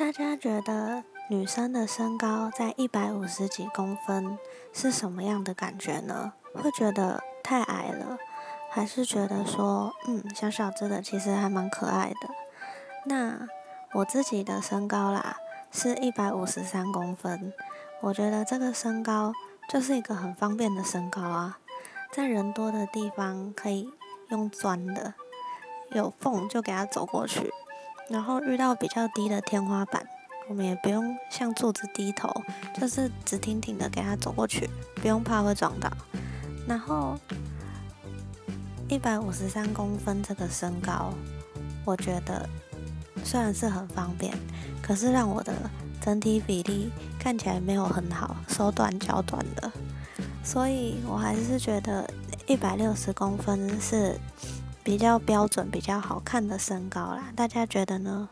大家觉得女生的身高在一百五十几公分是什么样的感觉呢？会觉得太矮了，还是觉得说，嗯，小小只的其实还蛮可爱的？那我自己的身高啦，是一百五十三公分。我觉得这个身高就是一个很方便的身高啊，在人多的地方可以用钻的，有缝就给它走过去。然后遇到比较低的天花板，我们也不用向柱子低头，就是直挺挺的给它走过去，不用怕会撞到。然后一百五十三公分这个身高，我觉得虽然是很方便，可是让我的整体比例看起来没有很好，手短脚短的，所以我还是觉得一百六十公分是。比较标准、比较好看的身高啦，大家觉得呢？